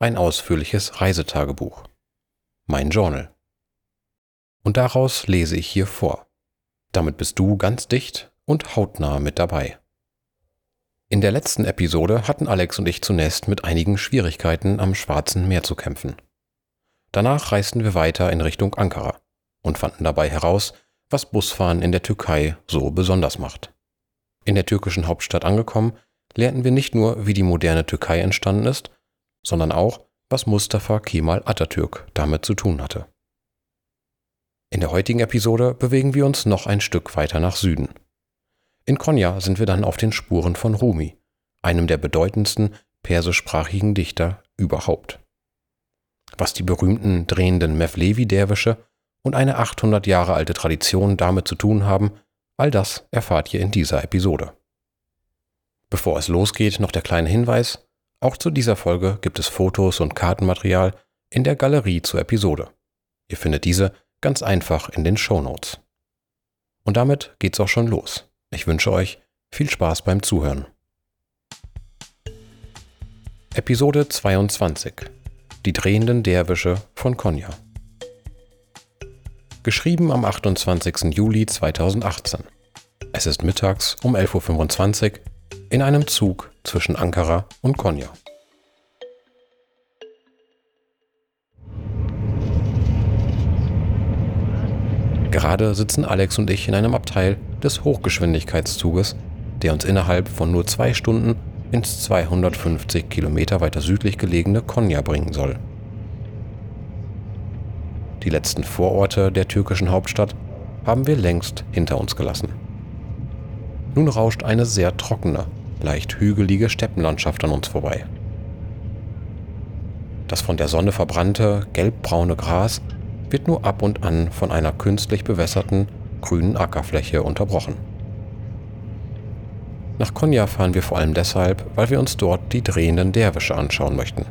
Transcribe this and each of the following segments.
ein ausführliches Reisetagebuch. Mein Journal. Und daraus lese ich hier vor. Damit bist du ganz dicht und hautnah mit dabei. In der letzten Episode hatten Alex und ich zunächst mit einigen Schwierigkeiten am Schwarzen Meer zu kämpfen. Danach reisten wir weiter in Richtung Ankara und fanden dabei heraus, was Busfahren in der Türkei so besonders macht. In der türkischen Hauptstadt angekommen, lernten wir nicht nur, wie die moderne Türkei entstanden ist, sondern auch, was Mustafa Kemal Atatürk damit zu tun hatte. In der heutigen Episode bewegen wir uns noch ein Stück weiter nach Süden. In Konya sind wir dann auf den Spuren von Rumi, einem der bedeutendsten persischsprachigen Dichter überhaupt. Was die berühmten drehenden Mevlevi-Derwische und eine 800 Jahre alte Tradition damit zu tun haben, all das erfahrt ihr in dieser Episode. Bevor es losgeht, noch der kleine Hinweis, auch zu dieser Folge gibt es Fotos und Kartenmaterial in der Galerie zur Episode. Ihr findet diese ganz einfach in den Show Notes. Und damit geht's auch schon los. Ich wünsche euch viel Spaß beim Zuhören. Episode 22 Die drehenden Derwische von Konya. Geschrieben am 28. Juli 2018. Es ist mittags um 11.25 Uhr in einem Zug zwischen Ankara und Konya. Gerade sitzen Alex und ich in einem Abteil des Hochgeschwindigkeitszuges, der uns innerhalb von nur zwei Stunden ins 250 Kilometer weiter südlich gelegene Konya bringen soll. Die letzten Vororte der türkischen Hauptstadt haben wir längst hinter uns gelassen. Nun rauscht eine sehr trockene, leicht hügelige Steppenlandschaft an uns vorbei. Das von der Sonne verbrannte, gelbbraune Gras wird nur ab und an von einer künstlich bewässerten, grünen Ackerfläche unterbrochen. Nach Konya fahren wir vor allem deshalb, weil wir uns dort die drehenden Derwische anschauen möchten.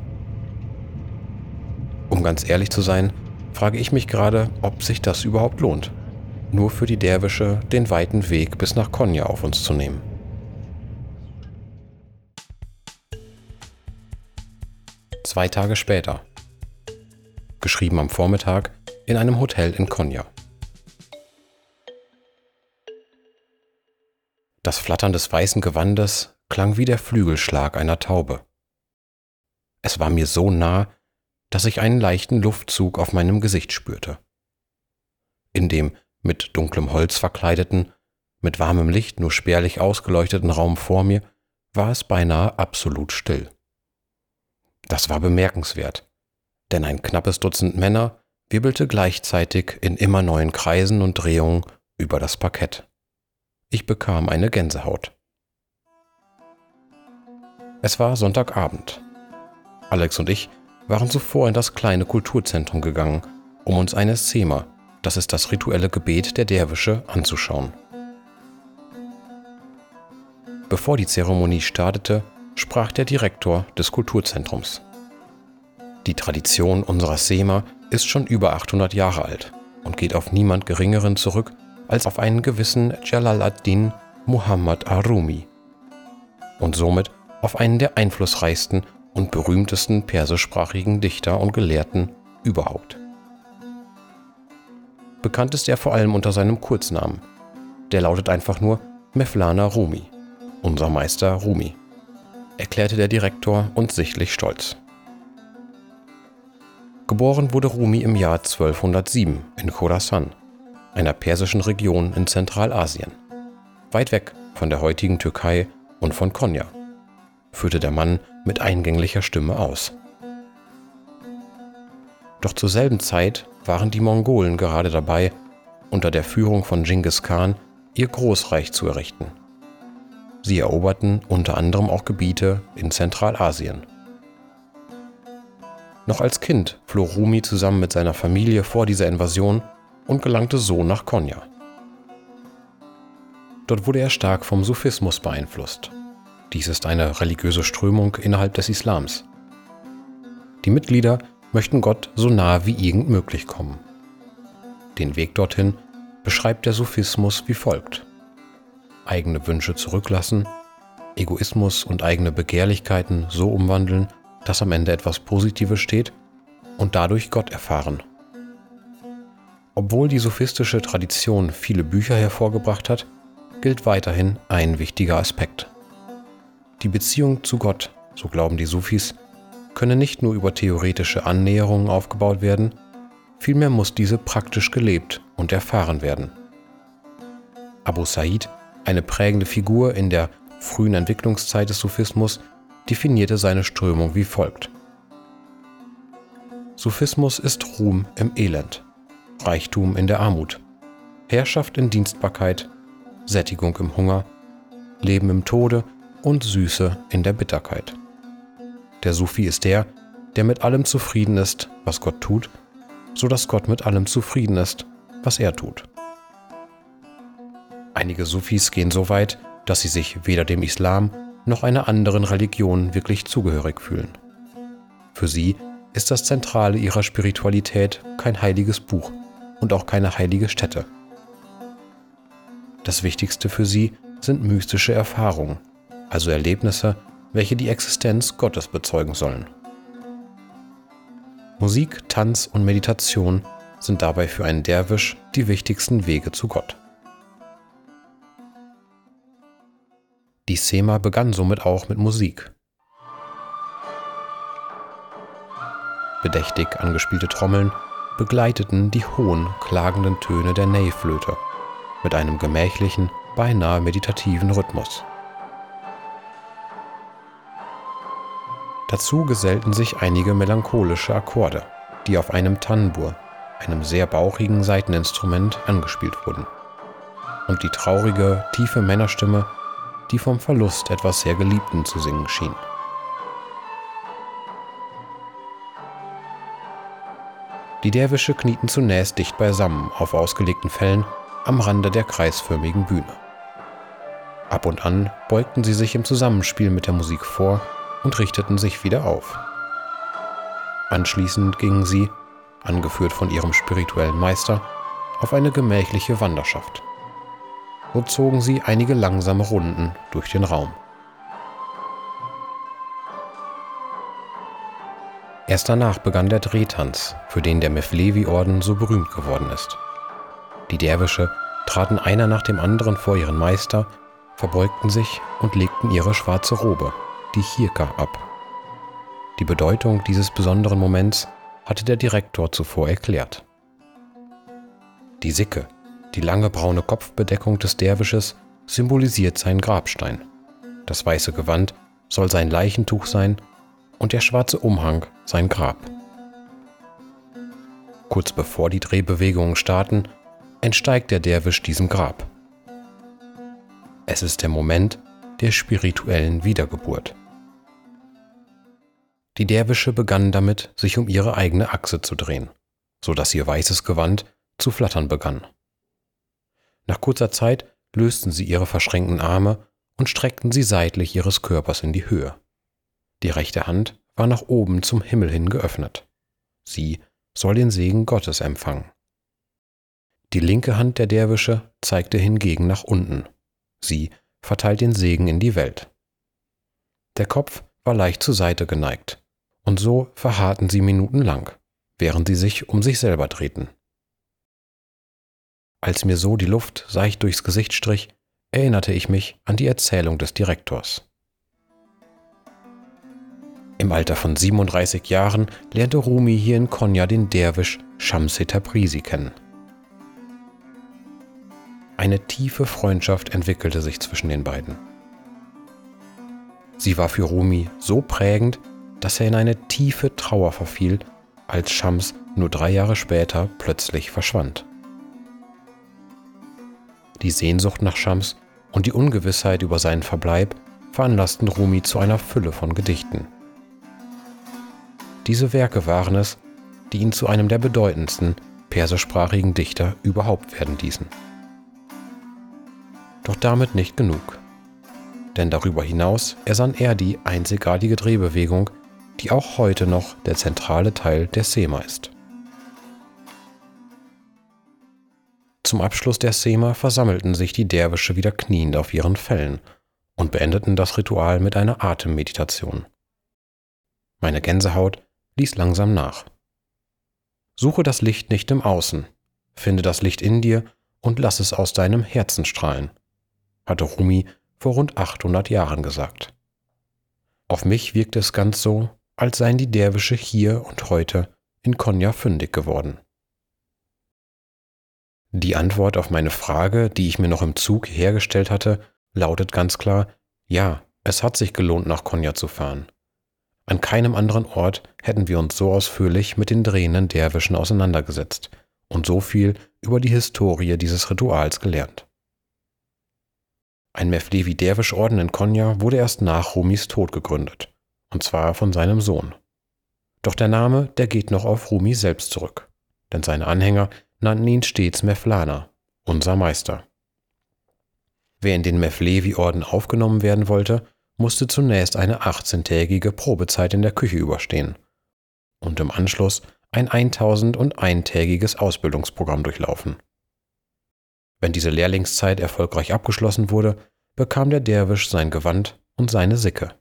Um ganz ehrlich zu sein, frage ich mich gerade, ob sich das überhaupt lohnt, nur für die Derwische den weiten Weg bis nach Konya auf uns zu nehmen. Zwei Tage später. Geschrieben am Vormittag in einem Hotel in Konya. Das Flattern des weißen Gewandes klang wie der Flügelschlag einer Taube. Es war mir so nah, dass ich einen leichten Luftzug auf meinem Gesicht spürte. In dem mit dunklem Holz verkleideten, mit warmem Licht nur spärlich ausgeleuchteten Raum vor mir war es beinahe absolut still. Das war bemerkenswert, denn ein knappes Dutzend Männer wirbelte gleichzeitig in immer neuen Kreisen und Drehungen über das Parkett. Ich bekam eine Gänsehaut. Es war Sonntagabend. Alex und ich waren zuvor in das kleine Kulturzentrum gegangen, um uns eine Szema, das ist das rituelle Gebet der Derwische, anzuschauen. Bevor die Zeremonie startete, sprach der Direktor des Kulturzentrums. Die Tradition unserer Sema ist schon über 800 Jahre alt und geht auf niemand Geringeren zurück als auf einen gewissen Jalal ad-Din Muhammad Arumi und somit auf einen der einflussreichsten und berühmtesten persischsprachigen Dichter und Gelehrten überhaupt. Bekannt ist er vor allem unter seinem Kurznamen. Der lautet einfach nur Mevlana Rumi, unser Meister Rumi erklärte der Direktor und sichtlich stolz. Geboren wurde Rumi im Jahr 1207 in Khorasan, einer persischen Region in Zentralasien, weit weg von der heutigen Türkei und von Konya, führte der Mann mit eingänglicher Stimme aus. Doch zur selben Zeit waren die Mongolen gerade dabei, unter der Führung von Genghis Khan ihr Großreich zu errichten. Sie eroberten unter anderem auch Gebiete in Zentralasien. Noch als Kind floh Rumi zusammen mit seiner Familie vor dieser Invasion und gelangte so nach Konya. Dort wurde er stark vom Sufismus beeinflusst. Dies ist eine religiöse Strömung innerhalb des Islams. Die Mitglieder möchten Gott so nahe wie irgend möglich kommen. Den Weg dorthin beschreibt der Sufismus wie folgt. Eigene Wünsche zurücklassen, Egoismus und eigene Begehrlichkeiten so umwandeln, dass am Ende etwas Positives steht und dadurch Gott erfahren. Obwohl die sophistische Tradition viele Bücher hervorgebracht hat, gilt weiterhin ein wichtiger Aspekt. Die Beziehung zu Gott, so glauben die Sufis, könne nicht nur über theoretische Annäherungen aufgebaut werden, vielmehr muss diese praktisch gelebt und erfahren werden. Abu Said, eine prägende Figur in der frühen Entwicklungszeit des Sufismus, definierte seine Strömung wie folgt. Sufismus ist Ruhm im Elend, Reichtum in der Armut, Herrschaft in Dienstbarkeit, Sättigung im Hunger, Leben im Tode und Süße in der Bitterkeit. Der Sufi ist der, der mit allem zufrieden ist, was Gott tut, so dass Gott mit allem zufrieden ist, was er tut. Einige Sufis gehen so weit, dass sie sich weder dem Islam noch einer anderen Religion wirklich zugehörig fühlen. Für sie ist das Zentrale ihrer Spiritualität kein heiliges Buch und auch keine heilige Stätte. Das Wichtigste für sie sind mystische Erfahrungen, also Erlebnisse, welche die Existenz Gottes bezeugen sollen. Musik, Tanz und Meditation sind dabei für einen Derwisch die wichtigsten Wege zu Gott. Sema begann somit auch mit Musik. Bedächtig angespielte Trommeln begleiteten die hohen, klagenden Töne der Ney-Flöte mit einem gemächlichen, beinahe meditativen Rhythmus. Dazu gesellten sich einige melancholische Akkorde, die auf einem Tanbur, einem sehr bauchigen Saiteninstrument, angespielt wurden. Und die traurige, tiefe Männerstimme, die vom Verlust etwas sehr Geliebten zu singen schien. Die Derwische knieten zunächst dicht beisammen auf ausgelegten Fellen am Rande der kreisförmigen Bühne. Ab und an beugten sie sich im Zusammenspiel mit der Musik vor und richteten sich wieder auf. Anschließend gingen sie, angeführt von ihrem spirituellen Meister, auf eine gemächliche Wanderschaft. So zogen sie einige langsame Runden durch den Raum. Erst danach begann der Drehtanz, für den der Mevlevi-Orden so berühmt geworden ist. Die Derwische traten einer nach dem anderen vor ihren Meister, verbeugten sich und legten ihre schwarze Robe die Chirka ab. Die Bedeutung dieses besonderen Moments hatte der Direktor zuvor erklärt. Die Sicke, die lange braune Kopfbedeckung des Derwisches, symbolisiert seinen Grabstein. Das weiße Gewand soll sein Leichentuch sein und der schwarze Umhang sein Grab. Kurz bevor die Drehbewegungen starten, entsteigt der Derwisch diesem Grab. Es ist der Moment der spirituellen Wiedergeburt. Die Derwische begannen damit, sich um ihre eigene Achse zu drehen, so dass ihr weißes Gewand zu flattern begann. Nach kurzer Zeit lösten sie ihre verschränkten Arme und streckten sie seitlich ihres Körpers in die Höhe. Die rechte Hand war nach oben zum Himmel hin geöffnet. Sie soll den Segen Gottes empfangen. Die linke Hand der Derwische zeigte hingegen nach unten. Sie verteilt den Segen in die Welt. Der Kopf war leicht zur Seite geneigt, und so verharrten sie minutenlang, während sie sich um sich selber drehten. Als mir so die Luft seicht durchs Gesicht strich, erinnerte ich mich an die Erzählung des Direktors. Im Alter von 37 Jahren lernte Rumi hier in Konya den Derwisch Shamsi Tabrizi kennen. Eine tiefe Freundschaft entwickelte sich zwischen den beiden. Sie war für Rumi so prägend, dass er in eine tiefe Trauer verfiel, als Shams nur drei Jahre später plötzlich verschwand. Die Sehnsucht nach Shams und die Ungewissheit über seinen Verbleib veranlassten Rumi zu einer Fülle von Gedichten. Diese Werke waren es, die ihn zu einem der bedeutendsten persischsprachigen Dichter überhaupt werden ließen. Doch damit nicht genug. Denn darüber hinaus ersann er die einzigartige Drehbewegung, die auch heute noch der zentrale Teil der Sema ist. Zum Abschluss der Sema versammelten sich die Derwische wieder kniend auf ihren Fellen und beendeten das Ritual mit einer Atemmeditation. Meine Gänsehaut ließ langsam nach. Suche das Licht nicht im Außen, finde das Licht in dir und lass es aus deinem Herzen strahlen, hatte Rumi vor rund 800 Jahren gesagt. Auf mich wirkt es ganz so, als seien die Derwische hier und heute in Konya fündig geworden. Die Antwort auf meine Frage, die ich mir noch im Zug hergestellt hatte, lautet ganz klar, ja, es hat sich gelohnt, nach Konya zu fahren. An keinem anderen Ort hätten wir uns so ausführlich mit den drehenden Derwischen auseinandergesetzt und so viel über die Historie dieses Rituals gelernt. Ein Mevlevi Derwisch-Orden in Konya wurde erst nach Rumis Tod gegründet, und zwar von seinem Sohn. Doch der Name, der geht noch auf Rumi selbst zurück, denn seine Anhänger nannten ihn stets Mevlana, unser Meister. Wer in den Mevlevi-Orden aufgenommen werden wollte, musste zunächst eine 18-tägige Probezeit in der Küche überstehen und im Anschluss ein 1001-tägiges Ausbildungsprogramm durchlaufen. Wenn diese Lehrlingszeit erfolgreich abgeschlossen wurde, bekam der Derwisch sein Gewand und seine Sicke.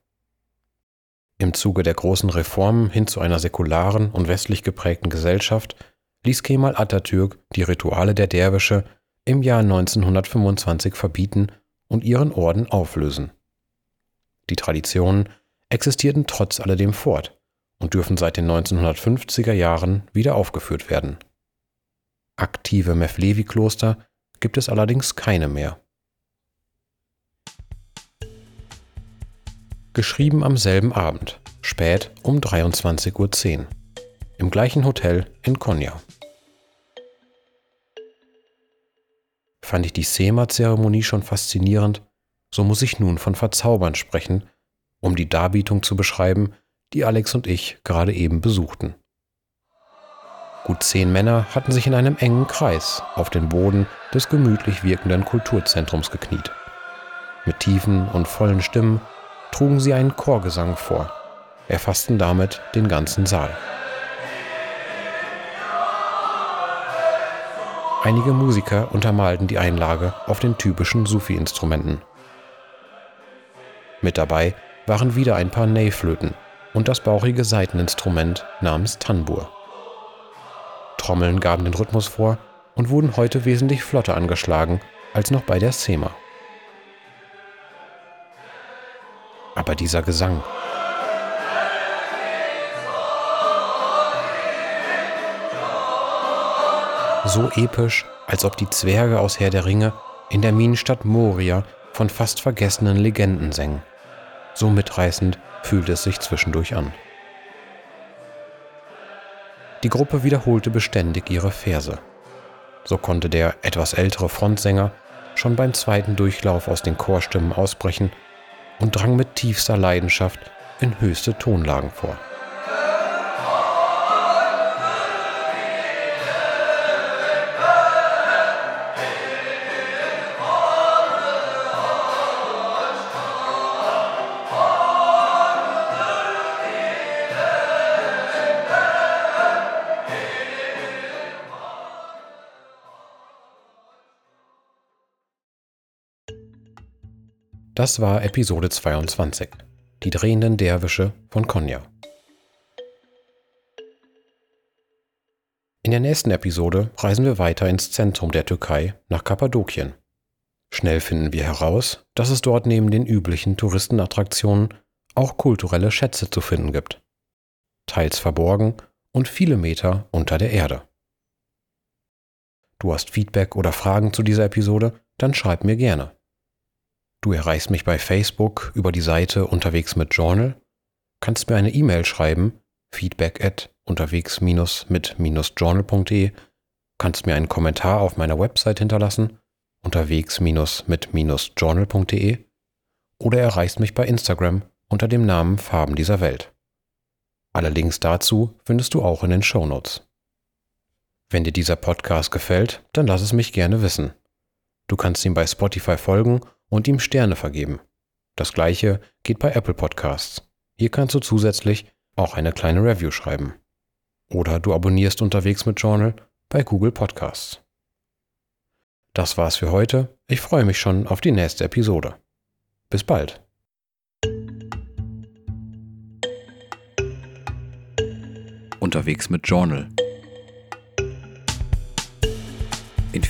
Im Zuge der großen Reformen hin zu einer säkularen und westlich geprägten Gesellschaft ließ Kemal Atatürk die Rituale der Derwische im Jahr 1925 verbieten und ihren Orden auflösen. Die Traditionen existierten trotz alledem fort und dürfen seit den 1950er Jahren wieder aufgeführt werden. Aktive Mevlevi-Kloster gibt es allerdings keine mehr. Geschrieben am selben Abend, spät um 23.10 Uhr, im gleichen Hotel in Konya. Fand ich die SEMA-Zeremonie schon faszinierend, so muss ich nun von Verzaubern sprechen, um die Darbietung zu beschreiben, die Alex und ich gerade eben besuchten. Gut zehn Männer hatten sich in einem engen Kreis auf den Boden des gemütlich wirkenden Kulturzentrums gekniet. Mit tiefen und vollen Stimmen trugen sie einen Chorgesang vor, erfassten damit den ganzen Saal. Einige Musiker untermalten die Einlage auf den typischen Sufi-Instrumenten. Mit dabei waren wieder ein paar Ney-Flöten und das bauchige Saiteninstrument namens Tanbur. Trommeln gaben den Rhythmus vor und wurden heute wesentlich flotter angeschlagen als noch bei der Sema. Aber dieser Gesang, so episch, als ob die Zwerge aus Herr der Ringe in der Minenstadt Moria von fast vergessenen Legenden sängen. So mitreißend fühlte es sich zwischendurch an. Die Gruppe wiederholte beständig ihre Verse. So konnte der etwas ältere Frontsänger schon beim zweiten Durchlauf aus den Chorstimmen ausbrechen und drang mit tiefster Leidenschaft in höchste Tonlagen vor. Das war Episode 22, die drehenden Derwische von Konya. In der nächsten Episode reisen wir weiter ins Zentrum der Türkei nach Kappadokien. Schnell finden wir heraus, dass es dort neben den üblichen Touristenattraktionen auch kulturelle Schätze zu finden gibt. Teils verborgen und viele Meter unter der Erde. Du hast Feedback oder Fragen zu dieser Episode? Dann schreib mir gerne. Du erreichst mich bei Facebook über die Seite unterwegs mit Journal, kannst mir eine E-Mail schreiben, feedback at unterwegs mit journal.de, kannst mir einen Kommentar auf meiner Website hinterlassen, unterwegs mit journal.de oder erreichst mich bei Instagram unter dem Namen Farben dieser Welt. Alle Links dazu findest du auch in den Show Notes. Wenn dir dieser Podcast gefällt, dann lass es mich gerne wissen. Du kannst ihm bei Spotify folgen und ihm Sterne vergeben. Das gleiche geht bei Apple Podcasts. Hier kannst du zusätzlich auch eine kleine Review schreiben. Oder du abonnierst unterwegs mit Journal bei Google Podcasts. Das war's für heute. Ich freue mich schon auf die nächste Episode. Bis bald. Unterwegs mit Journal.